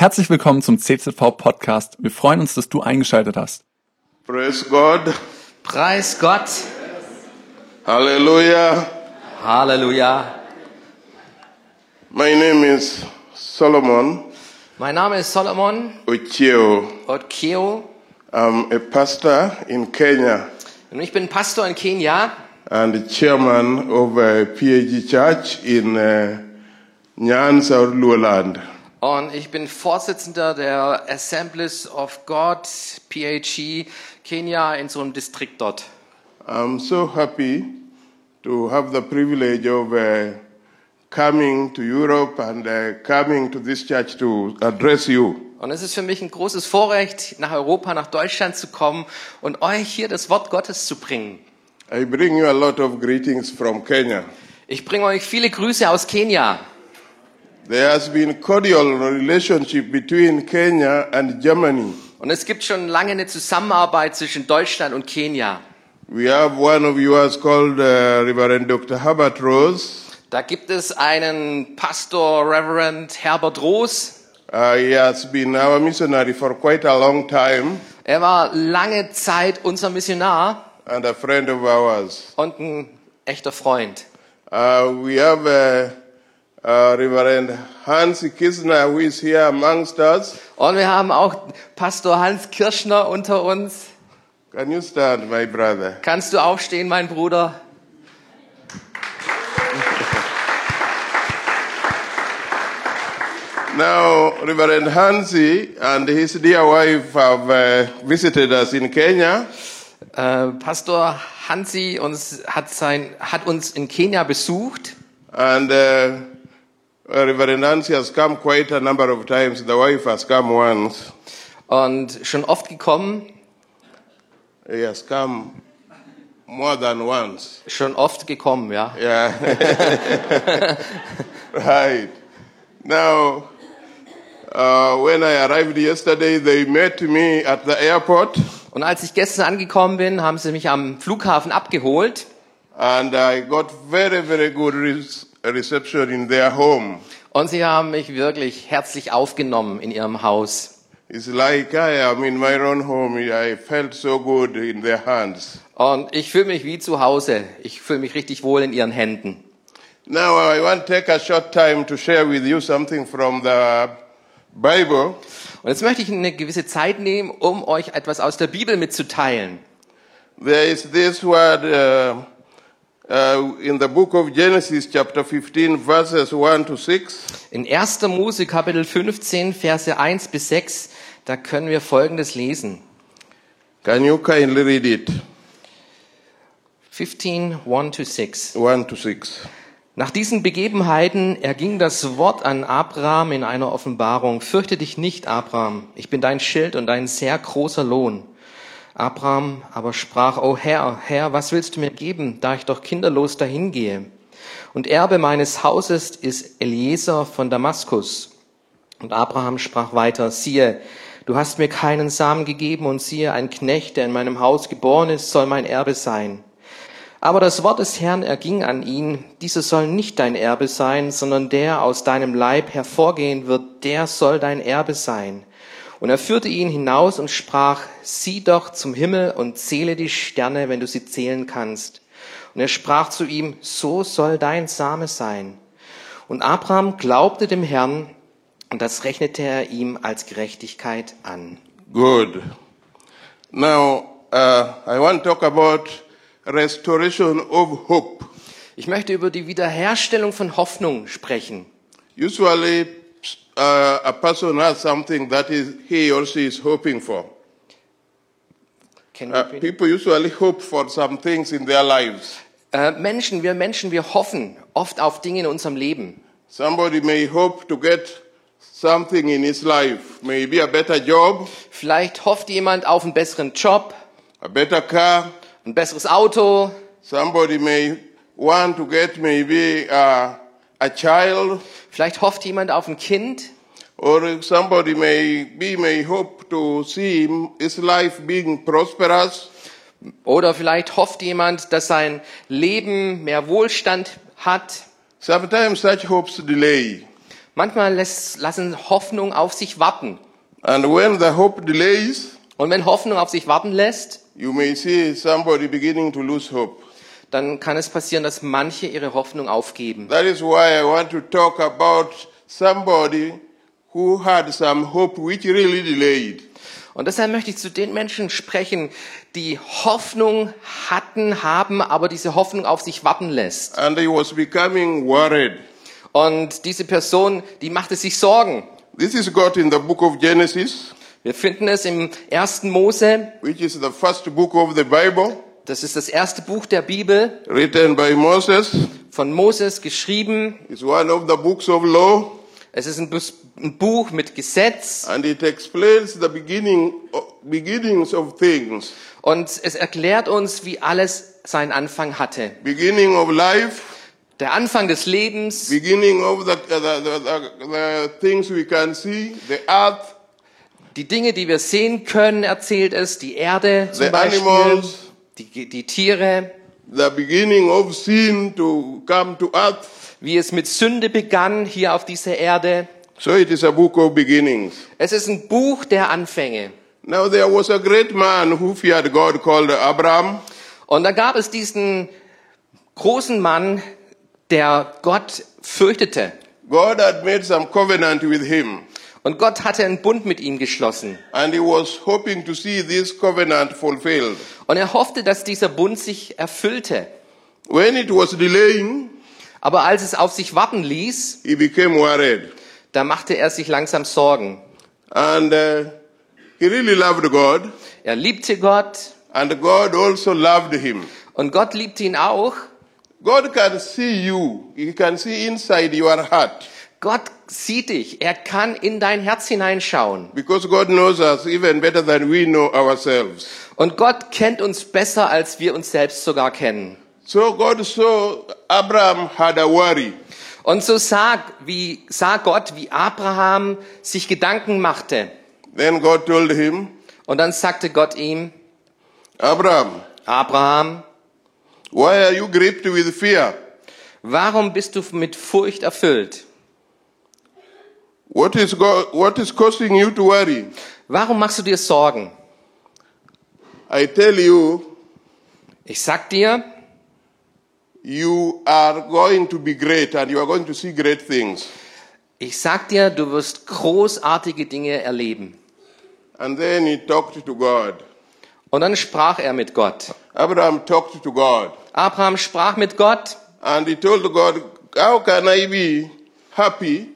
Herzlich willkommen zum CZV Podcast. Wir freuen uns, dass du eingeschaltet hast. Praise God. Preis Gott. Hallelujah. Halleluja. My name is Solomon Mein Name ist Solomon Ocheo. Otkeo I'm a pastor in Kenya und ich bin Pastor in Kenia and the chairman of a PAG church in uh, Nyanza, Luoland. Und ich bin Vorsitzender der Assemblies of God PHE Kenia in so einem Distrikt dort. I'm so happy to have the privilege of uh, coming to Europe and uh, coming to this church to address you. Und es ist für mich ein großes Vorrecht, nach Europa, nach Deutschland zu kommen und euch hier das Wort Gottes zu bringen. I bring you a lot of greetings from Kenya. Ich bringe euch viele Grüße aus Kenia. There has been cordial relationship between Kenya and Germany. Und es gibt schon lange eine Zusammenarbeit zwischen Deutschland und Kenia. We have one of yours called uh, Reverend Dr. Herbert Rose. Da gibt es einen Pastor, Reverend Herbert Roos. Uh, he has been our missionary for quite a long time Er war lange Zeit unser Missionar and a friend of ours. und ein echter Freund. Uh, we have uh, uh, Reverend Hans Kisner who is here amongst us. Und wir haben auch Pastor Hans Kirschner unter uns. Can you stand, my brother? Kannst du aufstehen, mein Bruder? Now, Reverend Hansi and his dear wife have uh, visited us in Kenya. Äh, Pastor Hansi uns, hat, sein, hat uns in Kenia besucht. And uh, uh, Reverend Nancy has come quite a number of times. The wife has come once. Und schon oft gekommen, He has come more than once. schon oft gekommen, ja. Yeah. right. Now, uh, when I arrived yesterday, they met me at the airport Und als ich gestern angekommen bin, haben sie mich am Flughafen abgeholt. and I got very, very good re- reception in their home. Und sie haben mich wirklich herzlich aufgenommen in ihrem Haus. It's like I am in my own home. I felt so good in their hands. Und ich fühle mich wie zu Hause. Ich fühle mich richtig wohl in ihren Händen. Now, I want to take a short time to share with you something from the Bible. Und jetzt möchte ich eine gewisse Zeit nehmen, um euch etwas aus der Bibel mitzuteilen. There is this word uh, uh, in the book of Genesis, chapter 15, verses 1 to 6. In 1. Mose Kapitel 15, Verse 1 bis 6, da können wir Folgendes lesen. Can you kindly read it? 15, 1 to 6. 1 to 6. Nach diesen Begebenheiten erging das Wort an Abraham in einer Offenbarung. Fürchte dich nicht, Abraham. Ich bin dein Schild und ein sehr großer Lohn. Abraham aber sprach, O Herr, Herr, was willst du mir geben, da ich doch kinderlos dahingehe? Und Erbe meines Hauses ist Eliezer von Damaskus. Und Abraham sprach weiter, siehe, du hast mir keinen Samen gegeben und siehe, ein Knecht, der in meinem Haus geboren ist, soll mein Erbe sein. Aber das Wort des Herrn erging an ihn, dieser soll nicht dein Erbe sein, sondern der aus deinem Leib hervorgehen wird, der soll dein Erbe sein. Und er führte ihn hinaus und sprach, sieh doch zum Himmel und zähle die Sterne, wenn du sie zählen kannst. Und er sprach zu ihm, so soll dein Same sein. Und Abraham glaubte dem Herrn, und das rechnete er ihm als Gerechtigkeit an. Good. Now, uh, I want to talk about restoration of hope. Ich möchte über die Wiederherstellung von Hoffnung sprechen. Usually, uh, a person has something that is he or she is hoping for. Can Uh, people usually hope for some things in their lives. Äh, Menschen, wir Menschen, wir hoffen oft auf Dinge in unserem Leben. Somebody may hope to get something in his life, maybe a better job, Vielleicht hofft jemand auf einen besseren Job, a better car. ein besseres Auto. Somebody may want to get maybe uh, a child, Vielleicht hofft jemand auf ein Kind. or somebody may be may hope to see his life being prosperous. Oder vielleicht hofft jemand, dass sein Leben mehr Wohlstand hat. Sometimes such hopes delay. Manchmal lässt, lassen Hoffnung auf sich warten. And when the hope delays, Und wenn Hoffnung auf sich warten lässt, you may see somebody beginning to lose hope. Dann kann es passieren, dass manche ihre Hoffnung aufgeben. That is why I want to talk about somebody who had some hope which really delayed. Und deshalb möchte ich zu den Menschen sprechen, die Hoffnung hatten, haben, aber diese Hoffnung auf sich warten lässt. And he was becoming worried. Und diese Person, die machte sich Sorgen. This is got in the book of Genesis, Wir finden es im ersten Mose. which is the first book of the Bible, Das ist das erste Buch der Bibel. Written by Moses. von Moses geschrieben. It's one of the books of law, Es ist ein ein Buch mit Gesetz. And it explains the beginning, beginnings of things, und es erklärt uns, wie alles seinen Anfang hatte. beginning of life, Der Anfang des Lebens, beginning of the, the, the, the, the things we can see, the earth, die Dinge, die wir sehen können, erzählt es, die Erde zum The Beispiel, animals. Die, die Tiere, the beginning of sin to come to earth. wie es mit Sünde begann hier auf dieser Erde. So it is a book of beginnings. Es ist ein Buch der Anfänge. Now there was a great man who feared God called Abraham. Und da gab es diesen großen Mann, der Gott fürchtete. God had made some covenant with him, Und Gott hatte einen Bund mit ihm geschlossen. and he was hoping to see this covenant fulfilled. Und er hoffte, dass dieser Bund sich erfüllte. When it was delaying, Aber als es auf sich warten ließ, he became worried. da machte er sich langsam Sorgen. And uh, he really loved God, Er liebte Gott and God also loved him. und Gott liebte ihn auch. God can see you, he can see inside your heart. Gott sieht dich. Er kann in dein Herz hineinschauen. Because God knows us even better than we know ourselves. Und Gott kennt uns besser, als wir uns selbst sogar kennen. So God saw Abraham had a worry. Und so sah, wie, sah Gott, wie Abraham sich Gedanken machte. Then God told him, Und dann sagte Gott ihm, Abraham, Abraham, why are you gripped with fear? warum bist du mit Furcht erfüllt? What is, go- what is causing you to worry? Warum machst du dir Sorgen? I tell you, Ich sag dir, you are going to be great and you are going to see great things. ich sag dir, du wirst großartige Dinge erleben. And then he talked to God. Und dann sprach er mit Gott. Abraham talked to God. Abraham sprach mit Gott And he told God, How can I be happy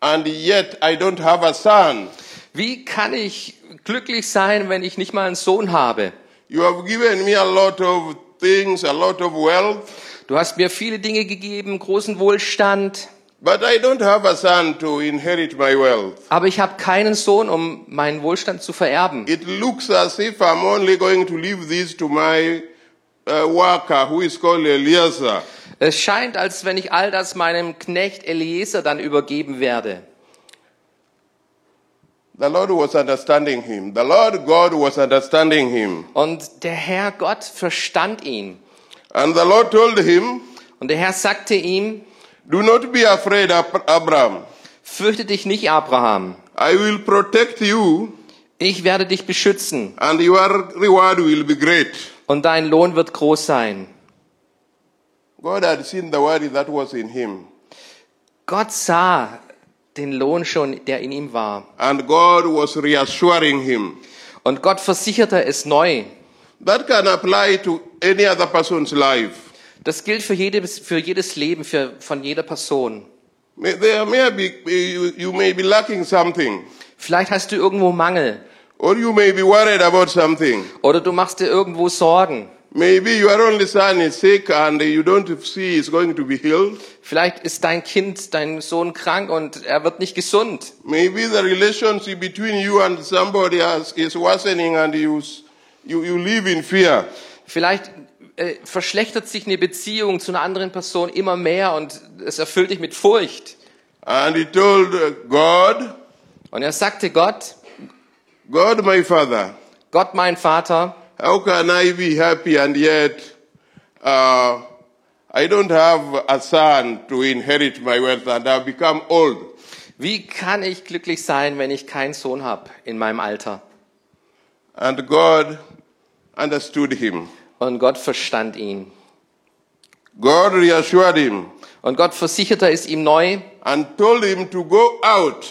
and yet I don't have a son? Wie kann ich glücklich sein, wenn ich nicht mal einen Sohn habe? You have given me a lot of things, a lot of wealth, Du hast mir viele Dinge gegeben, großen Wohlstand, but I don't have a son to inherit my wealth. aber ich habe keinen Sohn, um meinen Wohlstand zu vererben. It looks as if I'm only going to leave this to my uh, worker who is called Eliezer. Es scheint, als wenn ich all das meinem Knecht Eliezer dann übergeben werde. The Lord was understanding him. The Lord God was understanding him. Und der Herr Gott verstand ihn. And the Lord told him, Und der Herr sagte ihm, Do not be afraid, Ab- Abraham. fürchte dich nicht, Abraham. I will protect you, Ich werde dich beschützen and your reward will be great. und dein Lohn wird groß sein. God had seen the worry that was in him, Gott sah den Lohn schon, der in ihm war. and God was reassuring him. Und Gott versicherte es neu. That can apply to any other person's life. Das gilt für jedes, für jedes Leben, für, von jeder Person. There may be, you, you may be lacking something, Vielleicht hast du irgendwo Mangel or you may be worried about something. oder du machst dir irgendwo Sorgen. Maybe your only son is sick and you don't see he's going to be healed. Vielleicht ist dein Kind, dein Sohn krank und er wird nicht gesund. Maybe the relationship between you and somebody else is worsening and you, you, you live in fear. Vielleicht äh, verschlechtert sich eine Beziehung zu einer anderen Person immer mehr und es erfüllt dich mit Furcht. And he told uh, God, Und er sagte Gott, God my father, Gott mein Vater, how can I be happy and yet uh, I don't have a son to inherit my wealth and I've become old? Wie kann ich glücklich sein, wenn ich keinen Sohn habe in meinem Alter? And God understood him. Und Gott verstand ihn. God reassured him Und Gott versicherte es ihm neu and told him to go out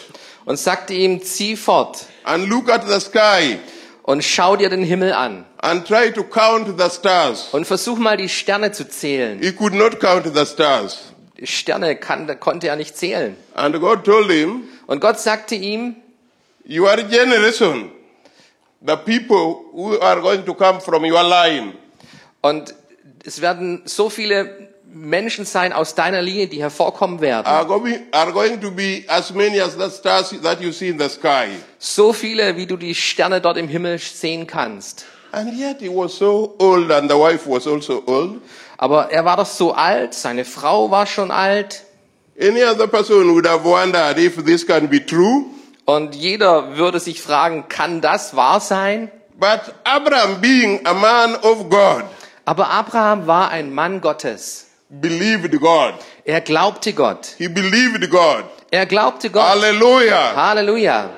und sagte ihm, zieh fort and look at the sky und schau dir den Himmel an and try to count the stars. und versuch mal die Sterne zu zählen. He could not count the stars. Die Sterne kann, konnte er nicht zählen. And God told him, Und Gott sagte ihm, Your generation, the people who are going to come from your line, und es werden so viele Menschen sein aus deiner Linie, die hervorkommen werden. are going, are going to be as many as the stars that you see in the sky. So viele, wie du die Sterne dort im Himmel sehen kannst. And yet he was so old and the wife was also old. Aber er war doch so alt, seine Frau war schon alt. Any other person would have wondered if this can be true. Und jeder würde sich fragen, kann das wahr sein? But Abraham, being a man of God, Aber Abraham war ein Mann Gottes. Believed God. Er glaubte Gott. He believed God. Er glaubte Gott. Hallelujah. Halleluja.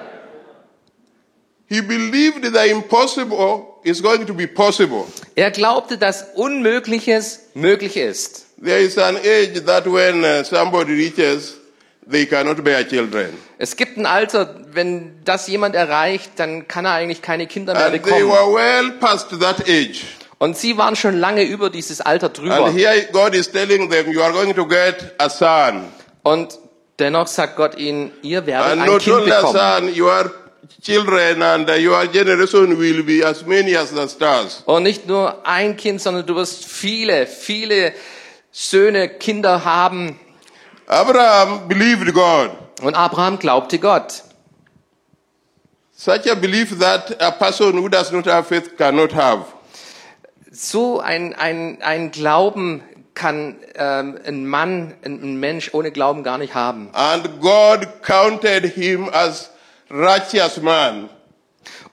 He believed the impossible is going to be possible. Er glaubte, dass Unmögliches möglich ist. There is an age that when uh, somebody reaches, they cannot bear children. Es gibt ein Alter, wenn das jemand erreicht, dann kann er eigentlich keine Kinder mehr And they bekommen. were well past that age. Und sie waren schon lange über dieses Alter drüber. And here God is telling them, you are going to get a son. Und dennoch sagt Gott ihnen, ihr werdet And ein not Kind only a bekommen. son, your children and your generation will be as many as the stars. Und nicht nur ein Kind, sondern du wirst viele, viele Söhne, Kinder haben. Abraham believed God. Und Abraham glaubte Gott. Such a belief that a person who does not have faith cannot have. So ein, ein, ein Glauben kann ähm, ein Mann, ein, Mensch ohne Glauben gar nicht haben. And God counted him as righteous man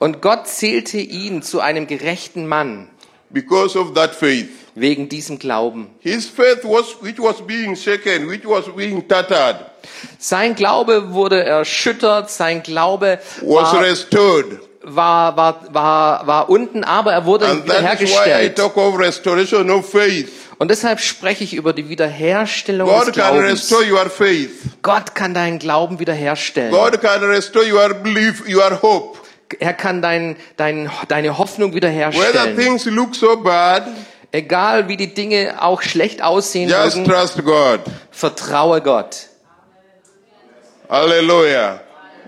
Und Gott zählte ihn zu einem gerechten Mann because of that faith. wegen diesem Glauben. His faith was, which was being shaken, which was being tattered, Sein Glaube wurde erschüttert, sein Glaube was war, restored. War, war, war, war unten, aber er wurde And wiederhergestellt. Und deshalb spreche ich über die Wiederherstellung God des Glaubens. restore your faith. Gott kann deinen Glauben wiederherstellen. God can restore your belief, your hope. Er kann dein, dein, deine Hoffnung Whether wiederherstellen. things look so bad, Egal wie die Dinge auch schlecht aussehen just mögen, trust God. vertraue Gott. Hallelujah.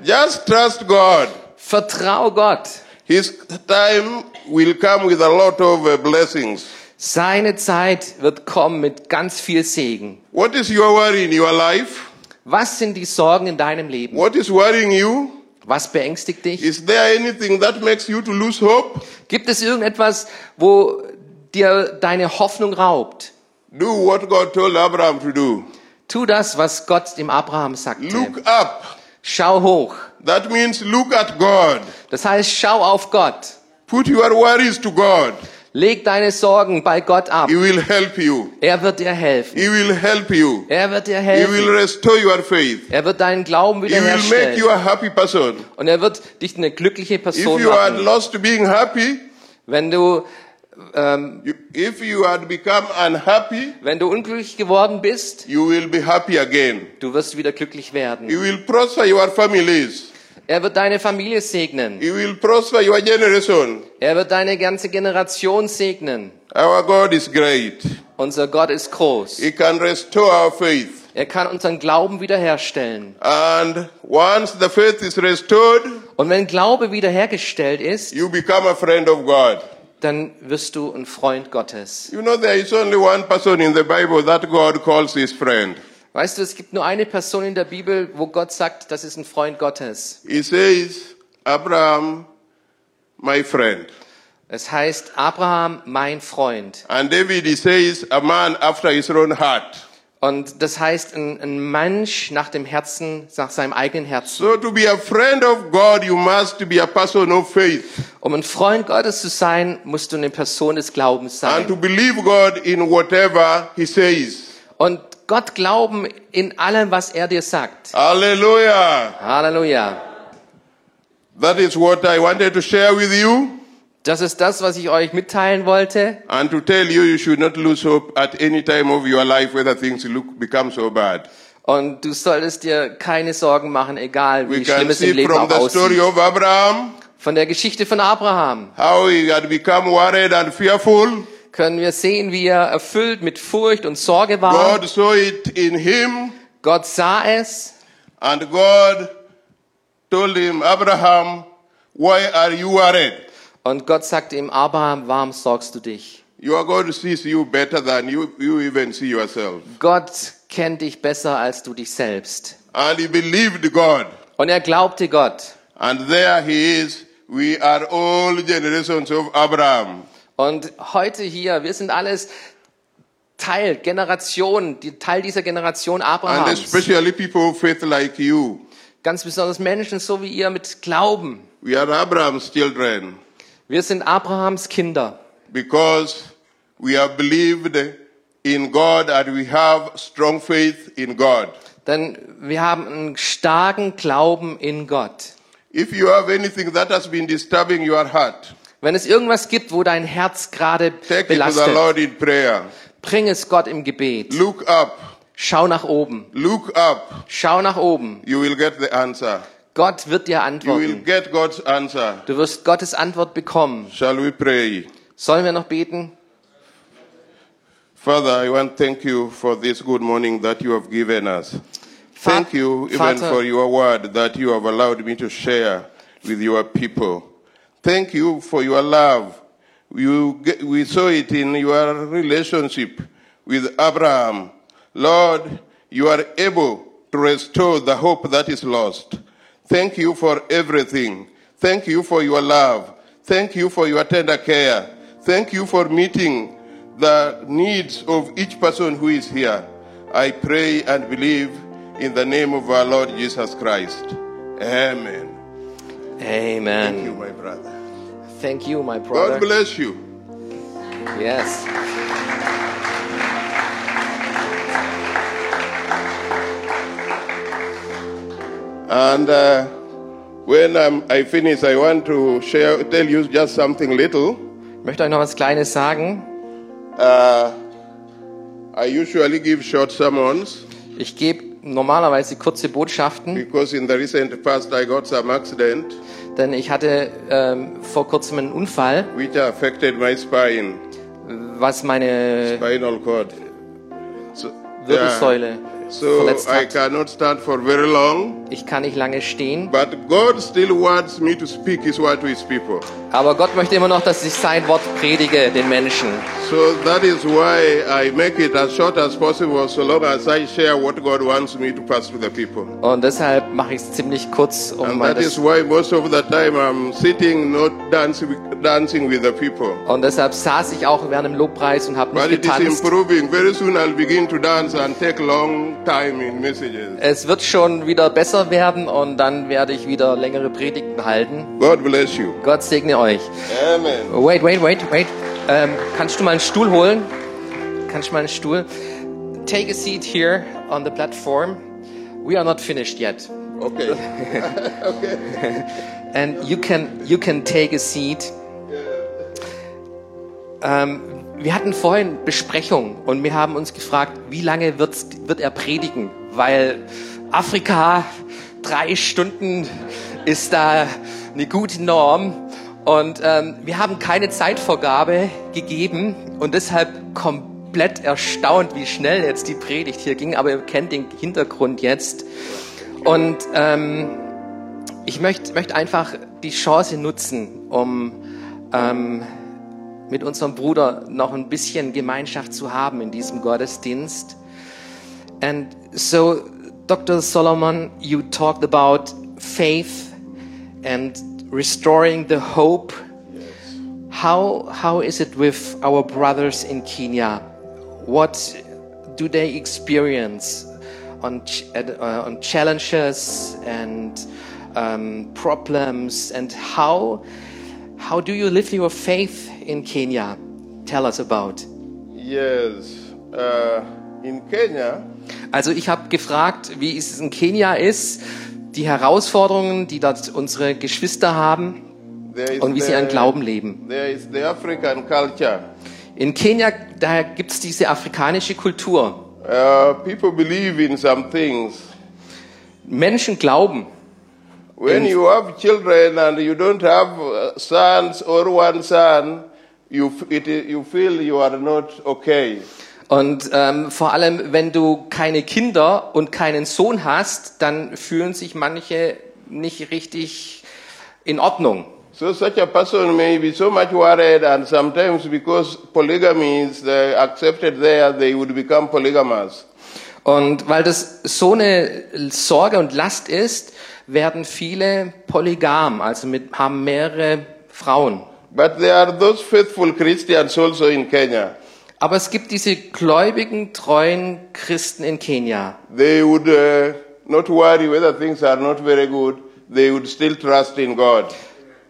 Just trust God. Vertraue Gott. His time will come with a lot of uh, blessings. Seine Zeit wird kommen mit ganz viel Segen. What is your worry in your life? Was sind die Sorgen in deinem Leben? What is worrying you? Was beängstigt dich? Is there anything that makes you to lose hope? Gibt es irgendetwas, wo dir deine Hoffnung raubt? Do what God told Abraham to do. Tu das, was Gott dem Abraham sagte. Look up. Schau hoch. That means look at God. Das heißt, schau auf Gott. Put your worries to God. Leg deine Sorgen bei Gott ab. He will help you. Er wird dir helfen. He will help you. Er wird dir He will helfen. restore your faith. Er wird deinen Glauben He will make wiederherstellen. you a happy person. Und er wird dich eine glückliche If Person you had machen. lost being happy, Wenn du, ähm, you, if you had become unhappy, wenn du unglücklich geworden bist, you will be happy again. du wirst wieder glücklich werden. He will prosper your families. Er wird deine Familie segnen. He will prosper your generation. Er wird deine ganze Generation segnen. Our God is great. Unser Gott ist groß. He can restore our faith. Er kann unseren Glauben wiederherstellen. And once the faith is restored, Und wenn Glaube wiederhergestellt ist, you become a friend of God. Dann wirst du ein Freund Gottes. You know, there is only one person in the Bible that God calls his friend. Weißt du, es gibt nur eine Person in der Bibel, wo Gott sagt, das ist ein Freund Gottes. He says, Abraham, my friend. Es heißt Abraham, mein Freund. And David, he says, a man after his own heart. Und das heißt ein, ein Mensch nach dem Herzen, nach seinem eigenen Herzen. So to be a friend of God, you must be a person of faith Um ein Freund Gottes zu sein, musst du eine Person des Glaubens and to sein. believe God in whatever he says. Und Gott glauben in allem, was er dir sagt. Hallelujah. Halleluja. That is what I wanted to share with you Das ist das, was ich euch mitteilen wollte. and to tell you you should not lose hope at any time of your life whether things look become so bad. Und du solltest dir keine Sorgen machen, egal We wie schlimm es im see Leben from auch the story aussieht. of Abraham Von der Geschichte von Abraham how he had become worried and fearful. können wir sehen, wie er erfüllt mit Furcht und Sorge war. God saw it in him Gott sah es and God told him, Abraham, why are you worried? Und Gott sagte ihm, Abraham, warum sorgst du dich? Your God sees you better than you, you even see yourself. Gott kennt dich besser als du dich selbst. And he believed God. Und er glaubte Gott. And there he is. We are all generations of Abraham. Und heute hier, wir sind alles Teil, Generation, die Teil dieser Generation And Abrahams. especially people of faith like you. Ganz besonders Menschen, so wie ihr mit Glauben. We are Abraham's children Wir sind Abrahams Kinder, because we have believed in God and we have strong faith in God. denn wir haben einen starken Glauben in Gott. If you have anything that has been disturbing your heart, Wenn es irgendwas gibt, wo dein Herz gerade take it to the belastet, Lord in prayer. bring es Gott im Gebet. Look up. Schau nach oben. Look up. Schau nach oben. You will get the answer. Gott wird dir You will antworten. get God's answer. Du wirst Gottes Antwort bekommen. Shall we pray? Sollen wir noch beten? Father, I want to thank you for this good morning that you have given us. Thank you even Vater, for your word that you have allowed me to share with your people. Thank you for your love. You, ge- we saw it in your relationship with Abraham. Lord, you are able to restore the hope that is lost. Thank you for everything. Thank you for your love. Thank you for your tender care. Thank you for meeting the needs of each person who is here. I pray and believe in the name of our Lord Jesus Christ. Amen. Amen. Thank you, my brother. Thank you, my brother. God bless you. Yes. And uh, when um, I finish, I want to share, tell you just something little. Ich möchte euch noch was Kleines sagen. Uh, I usually give short sermons Ich gebe normalerweise kurze Botschaften, because in the recent past I got some accident denn ich hatte ähm, vor kurzem einen Unfall, which affected my spine, was meine spinal cord. So, Wirbelsäule so verletzt I hat. cannot stand for very long. Ich kann nicht lange stehen, But God still wants me to speak His word to His people. aber Gott möchte immer noch, dass ich sein Wort predige den Menschen. So that is why I make it as short as possible so long as I share what God wants me to pass to the people. Und deshalb mache ich es ziemlich kurz, um And that is das, why most of the time I'm sitting, not dancing, dancing with the people. und deshalb saß ich auch während dem Lobpreis und habe But nicht it is getanzt. improving. Very soon I'll begin to dance and take long time in messages. Es wird schon wieder besser werden und dann werde ich wieder längere Predigten halten. God bless you. Gott segne euch. Amen. Wait, wait, wait, wait. Ähm, kannst du mal einen Stuhl holen? Kannst du mal einen Stuhl? Take a seat here on the platform. We are not finished yet. Okay. okay. And you can, you can take a seat. Ähm, wir hatten vorhin Besprechung und wir haben uns gefragt, wie lange wird er predigen? Weil Afrika, drei Stunden ist da eine gute Norm. Und ähm, wir haben keine Zeitvorgabe gegeben und deshalb komplett erstaunt, wie schnell jetzt die Predigt hier ging. Aber ihr kennt den Hintergrund jetzt. Und ähm, ich möchte möchte einfach die Chance nutzen, um ähm, mit unserem Bruder noch ein bisschen Gemeinschaft zu haben in diesem Gottesdienst. And so, Dr. Solomon, you talked about faith and restoring the hope. Yes. How, how is it with our brothers in Kenya? What do they experience on, uh, on challenges and um, problems? And how, how do you live your faith in Kenya? Tell us about. Yes. Uh, In Kenya, Also ich habe gefragt, wie es in Kenia ist, die Herausforderungen, die dort unsere Geschwister haben und wie sie an Glauben leben. there is the African culture. In Kenia, daher gibt es diese afrikanische Kultur. Uh, people believe in some things. Menschen glauben. When you have children and you don't have uh, sons or one son, you, it, you feel you are not okay. Und ähm, vor allem, wenn du keine Kinder und keinen Sohn hast, dann fühlen sich manche nicht richtig in Ordnung. So such a person may be so much worried, and sometimes because polygamy is uh, accepted there, they would become polygamous. Und weil das so eine Sorge und Last ist, werden viele polygam, also mit, haben mehrere Frauen. But there are those faithful Christians also in Kenya. Aber es gibt diese gläubigen, treuen Christen in Kenia. They would uh, not worry whether things are not very good. They would still trust in God.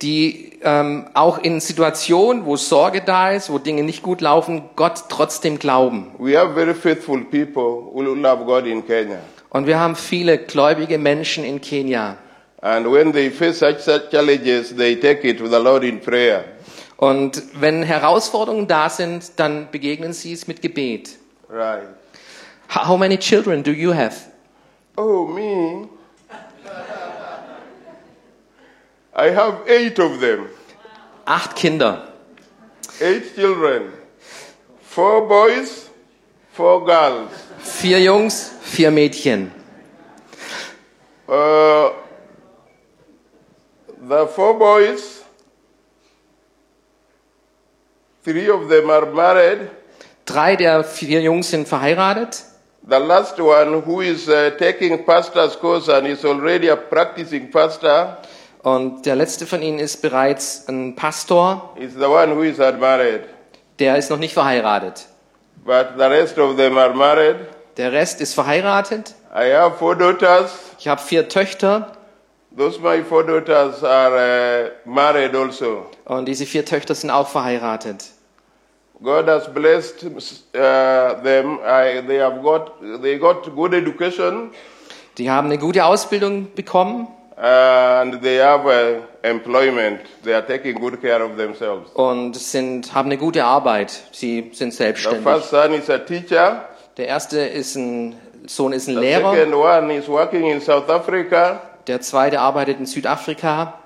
die ähm, auch in Situationen, wo Sorge da ist, wo Dinge nicht gut laufen, Gott trotzdem glauben. We have very faithful people who love God in Kenya. Und wir haben viele gläubige Menschen in Kenia. And when they face such, such challenges, they take it to the Lord in prayer. Und wenn Herausforderungen da sind, dann begegnen sie es mit Gebet. Right. How many children do you have? Oh, me? I have eight of them. Acht Kinder. Eight children. Four boys, four girls. Vier Jungs, vier Mädchen. Uh, the four boys, three of them are married. Drei der vier Jungs sind verheiratet. The last one, who is uh, taking pastor's course and is already a practicing pastor, Und der letzte von ihnen ist bereits ein Pastor. is the one who is unmarried. Der ist noch nicht verheiratet. But the rest of them are married. Der Rest ist verheiratet. I have four daughters. Ich habe vier Töchter. Those my four daughters are uh, married also. Und diese vier Töchter sind auch verheiratet. God has blessed uh, them. I, they have got they got good education Die haben eine gute Ausbildung bekommen and they have uh, employment. They are taking good care of themselves. und sind, haben eine gute Arbeit. Sie sind The selbstständig. first son is a teacher. Der erste ist ein Sohn ist ein The Lehrer. second one is working in South Africa. Der zweite arbeitet in Südafrika.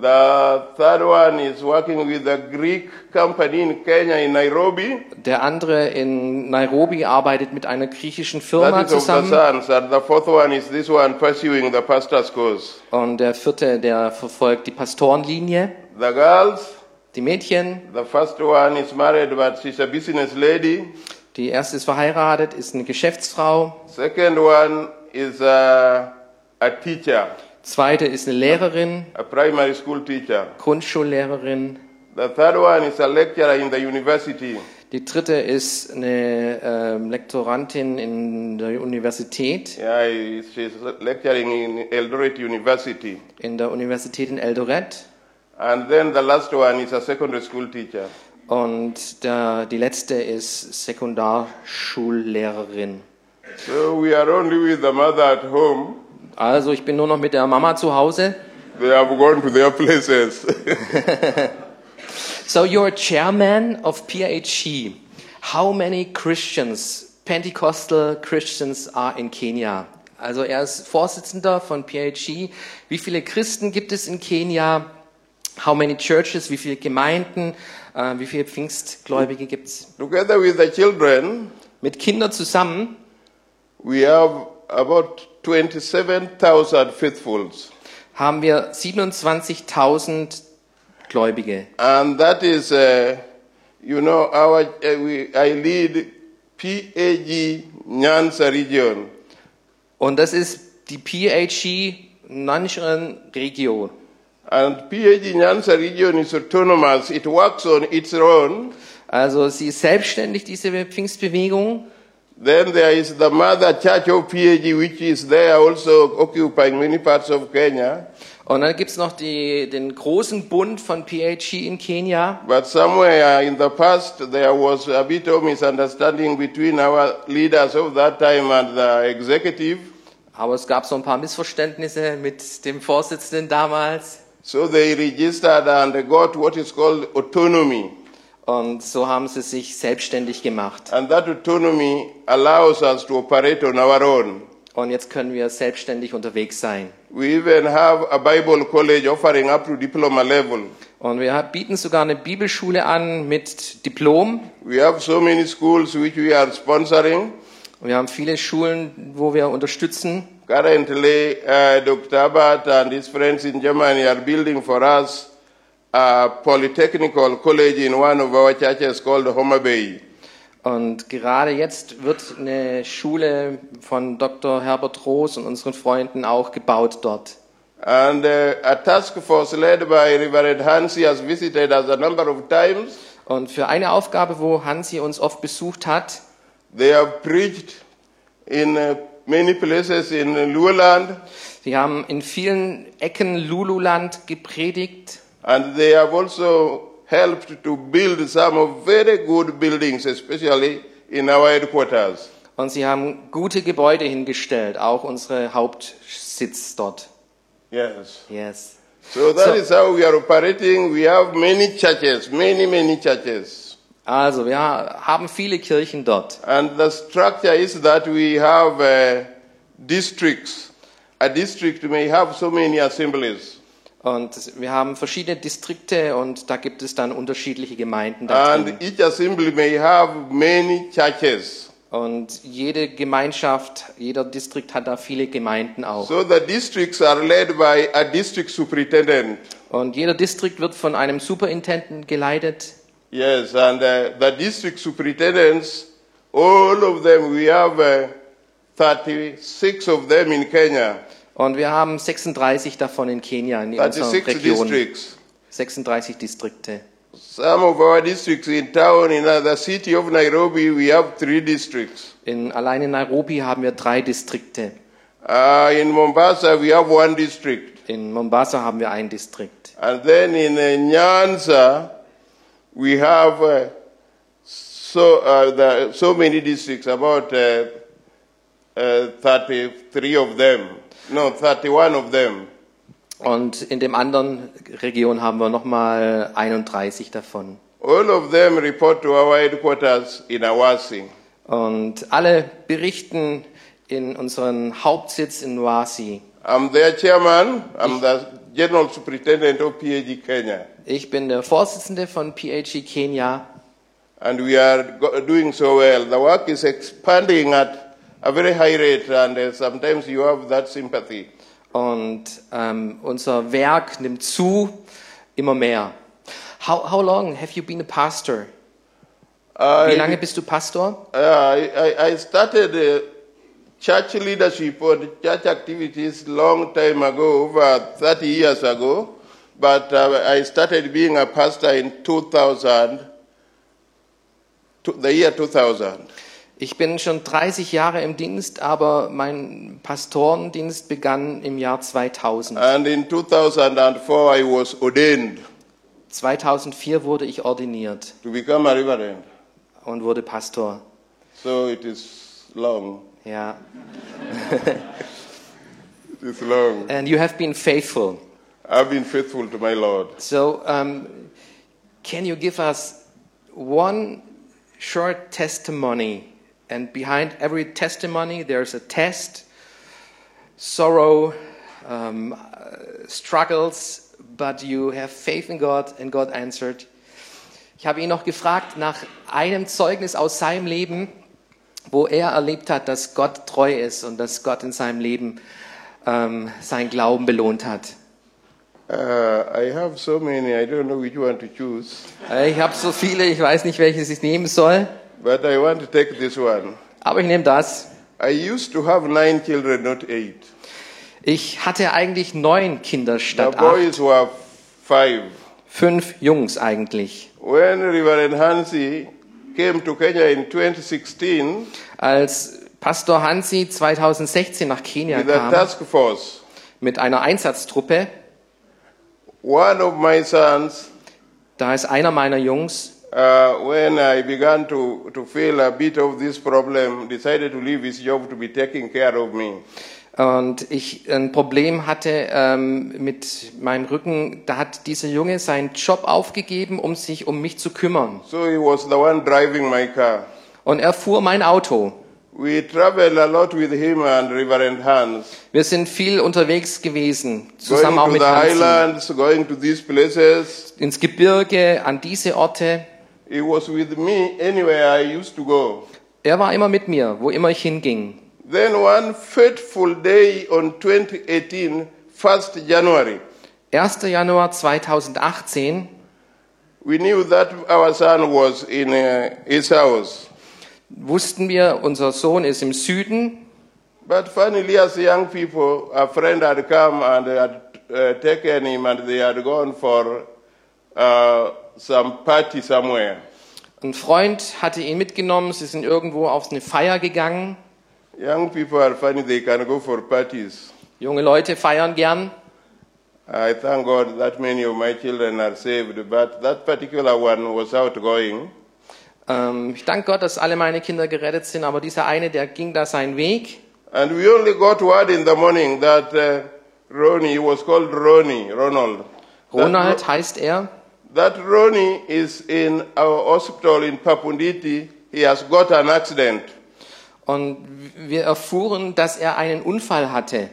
The third one is working with a Greek company in Kenya, in Nairobi. Der andere in Nairobi arbeitet mit einer griechischen Firma That is of the zusammen. sons. And the fourth one is this one pursuing the pastor's course. Und der vierte, der verfolgt die Pastorenlinie. The girls, Die Mädchen, the first one is married, but she's a business lady. die erste ist verheiratet, ist eine Geschäftsfrau. Second one is a, a teacher, Zweite ist eine Lehrerin, a primary school teacher. Grundschullehrerin. The third one is a lecturer in the university. Die dritte ist eine ähm, Lektorantin in der Universität, Yeah, she's lecturing in Eldoret University. in der Universität in Eldoret. And then the last one is a secondary school teacher. Und der, die letzte ist Sekundarschullehrerin. So we are only with the mother at home. Also ich bin nur noch mit der Mama zu Hause. They have gone to their places. So you're chairman of PHE. How many Christians, Pentecostal Christians are in Kenia? Also er ist Vorsitzender von PHE. Wie viele Christen gibt es in Kenia? How many churches? Wie viele Gemeinden? Äh, wie viele Pfingstgläubige gibt's? Together with the children, Mit Kindern zusammen we have about 27,000 faithfuls. haben wir 27.000 Gläubige. And that is, uh, you know, our, uh, we, I lead PAG Nyanza region. Und das ist die PHE Nancheren Region. And PAG Nyanza region is autonomous. It works on its own. Also sie ist selbstständig, diese Pfingstbewegung. Then there is the mother church of PAG, which is there also occupying many parts of Kenya. Und dann gibt's noch die, den großen Bund von PHE in Kenia. But somewhere in the past, there was a bit of misunderstanding between our leaders of that time and the executive. Aber es gab so ein paar Missverständnisse mit dem Vorsitzenden damals. So they registered and got what is called autonomy. Und so haben sie sich selbstständig gemacht. And that autonomy allows us to operate on our own. Und jetzt können wir selbstständig unterwegs sein. We even have a Bible college offering up to diploma level. Und wir bieten sogar eine Bibelschule an mit Diplom. We have so many schools which we are sponsoring. Und wir haben viele Schulen, wo wir unterstützen. Currently, uh, Dr. Abbott and his friends in Germany are building for us a polytechnical college in one of our churches called Homer Bay. Und gerade jetzt wird eine Schule von Dr. Herbert Roos und unseren Freunden auch gebaut dort. And uh, a task force led by Reverend Hansi has visited us a number of times. Und für eine Aufgabe, wo Hansi uns oft besucht hat, They have preached in uh, many places in Luoland, sie haben in vielen Ecken Lululand gepredigt and they have also helped to build some of very good buildings, especially in our headquarters. und sie haben gute Gebäude hingestellt, auch unsere Hauptsitz dort. Yes. Yes. So that So- is how we are operating. We have many churches, many, many churches. Also, wir haben viele Kirchen dort. And the structure is that we have uh, districts. A district may have so many assemblies. Und wir haben verschiedene Distrikte und da gibt es dann unterschiedliche Gemeinden da drin. And each assembly may have many churches. Und jede Gemeinschaft, jeder Distrikt hat da viele Gemeinden auch. So the districts are led by a district superintendent. Und jeder Distrikt wird von einem Superintendent geleitet. Yes, and uh, the district superintendents, all of them, we have uh, 36 of them in Kenya. Und wir haben 36 davon in Kenia, in unserer 36 Region. districts. 36 Distrikte. Some of our districts in town, in the city of Nairobi, we have three districts. In, allein in Nairobi haben wir drei Distrikte. Uh, in Mombasa, we have one district. In Mombasa haben wir ein Distrikt. And then in uh, Nyanza, we have uh, so, uh, the, so many districts, about uh, 33 of them. No, 31 of them. Und in dem anderen Region haben wir nochmal 31 davon. All of them report to our headquarters in Awasi. Und alle berichten in unseren Hauptsitz in Nwasi. I'm their chairman. I'm the general superintendent of PAG Kenya. Ich bin der Vorsitzende von PHE Kenia And we are doing so well. The work is expanding at a very high rate, and uh, sometimes you have that sympathy. und ähm, unser Werk nimmt zu, immer mehr. How, how long have you been a pastor? Wie lange bist du Pastor? uh, I, I- I started uh, church leadership or church activities long time ago, over 30 years ago. But uh, I started being a pastor in 2000, to the year 2000. Ich bin schon 30 Jahre im Dienst, aber mein Pastorendienst begann im Jahr 2000. And in 2004, I was ordained 2004 wurde ich ordiniert to become a reverend. und wurde Pastor. So it is long. Ja. It is long. And you have been faithful. I've been faithful to my Lord. So, um, can you give us one short testimony? And behind every testimony, there's a test, sorrow, um, uh, struggles, but you have faith in God, and God answered. Ich habe ihn noch gefragt nach einem Zeugnis aus seinem Leben, wo er erlebt hat, dass Gott treu ist und dass Gott in seinem Leben ähm, seinen Glauben belohnt hat. Uh, I have so many, I don't know which one to choose, Ich habe so viele, ich weiß nicht, welches ich nehmen soll, but I want to take this one. aber ich nehme das. I used to have nine children, not eight. Ich hatte eigentlich neun Kinder The statt acht. boys were five. Fünf Jungs eigentlich. When Reverend Hansi came to Kenya in 2016 Als Pastor Hansi 2016 nach Kenia with a kam task force, mit einer Einsatztruppe, One of my sons, Da ist einer meiner Jungs, uh, when I began to, to feel a bit of this problem, decided to leave his job to be taking care of me. und ich ein Problem hatte ähm, mit meinem Rücken, da hat dieser Junge seinen Job aufgegeben, um sich um mich zu kümmern. So he was the one driving my car. Und er fuhr mein Auto. We a lot with him and Reverend Hans, Wir sind viel unterwegs gewesen, zusammen going auch to mit the Hansen. highlands, going to these places. Ins Gebirge, an diese Orte. He was with me anywhere I used to go. Er war immer mit mir, wo immer ich hinging. Then one fateful day on 2018, 1st January, 1. Januar 2018 we knew that our son was in uh, his house. wussten wir, unser Sohn ist im Süden. But funnily, as young people, a friend had come and had uh, taken him and they had gone for uh, some party somewhere. Ein Freund hatte ihn mitgenommen, sie sind irgendwo auf eine Feier gegangen. Young people are funny, they can go for parties. Junge Leute feiern gern. I thank God that many of my children are saved, but that particular one was outgoing. Ähm, ich danke Gott, dass alle meine Kinder gerettet sind, aber dieser eine, der ging da seinen Weg. And we only got word in the morning that uh, Ronnie, was called Ronnie, Ronald. That, Ronald heißt er. That Ronnie is in our hospital in Papunditi. He has got an accident. Und wir erfuhren, dass er einen Unfall hatte.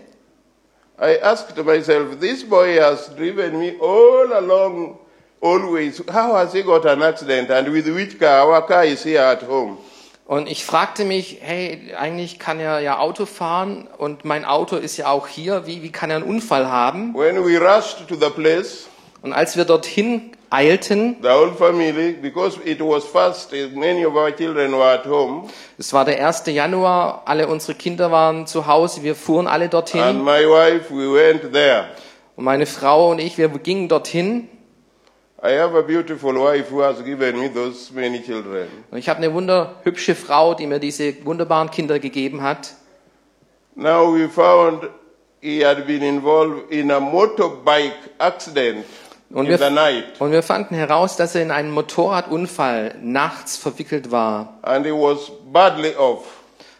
I asked myself, this boy has driven me all along, always. How has he got an accident? And with which car? Our car is here at home. Und ich fragte mich, hey, eigentlich kann er ja Auto fahren und mein Auto ist ja auch hier. Wie, wie kann er einen Unfall haben? When we rushed to the place, Und als wir dorthin eilten, the whole family, because it was fast, eh, many of our children were at home, es war der 1. Januar, alle unsere Kinder waren zu Hause, wir fuhren alle and dorthin. my wife, we went there. Und meine Frau und ich, wir gingen dorthin. I have a beautiful wife who has given me those many children. Und ich habe eine wunderhübsche Frau, die mir diese wunderbaren Kinder gegeben hat. Now we found he had been involved in a motorbike accident Und wir, und wir fanden heraus, dass er in einen Motorradunfall nachts verwickelt war and he was badly off.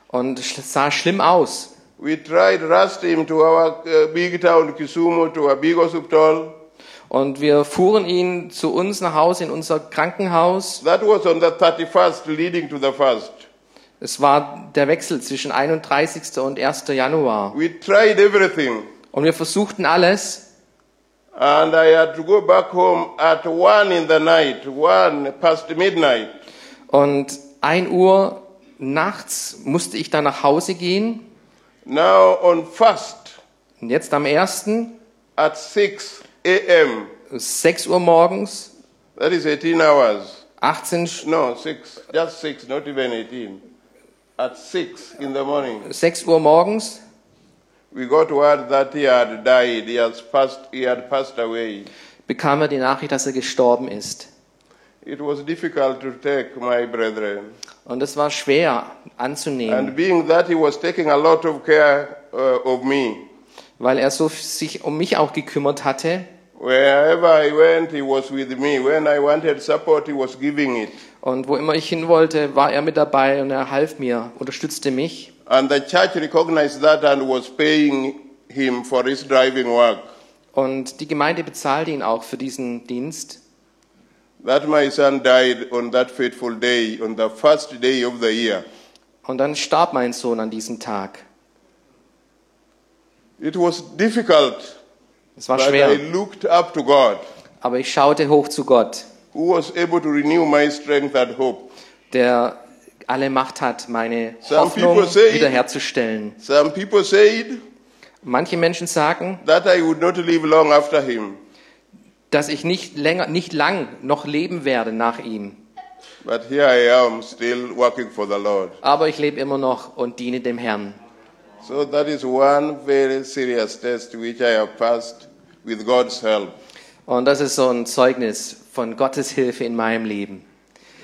und sah schlimm aus. We tried rushed him to our uh, big town Kisumu to a big hospital. Und wir fuhren ihn zu uns nach Hause in unser Krankenhaus. That was on the 31st, leading to the first. Es war der Wechsel zwischen 31. und 1. Januar. We tried everything, Und wir versuchten alles. And I had to go back home at one in the night, one past midnight. Und 1 Uhr nachts musste ich dann nach Hause gehen. Now on first Und jetzt am 1. at 6 a.m. 6 Uhr morgens, That is 18 hours. 18, Sch- No, six, just six, not even 18. At six in the morning, 6 Uhr morgens we got word that he had died. He has passed. He had passed away. bekam er die Nachricht, dass er gestorben ist. It was difficult to take, my brethren. Und es war schwer anzunehmen, And being that he was taking a lot of care uh, of me, weil er so sich um mich auch gekümmert hatte. wherever I went, he was with me. When I wanted support, he was giving it. Und wo immer ich hin wollte, war er mit dabei und er half mir, unterstützte mich. And the church recognized that and was paying him for his driving work. Und die Gemeinde bezahlte ihn auch für diesen Dienst. That my son died on that fateful day, on the first day of the year. Und dann starb mein Sohn an diesem Tag. It was difficult, Es war but I schwer, looked up to God, aber ich schaute hoch zu Gott, who was able to renew my strength and hope. der alle Macht hat, meine Hoffnung say- wiederherzustellen. Said Manche Menschen sagen, dass ich nicht länger, nicht lang noch leben werde nach ihm. but here I am still working for the Lord. Aber ich lebe immer noch und diene dem Herrn. So that is one very serious test which I have passed with God's help. Und das ist so ein Zeugnis von Gottes Hilfe in meinem Leben.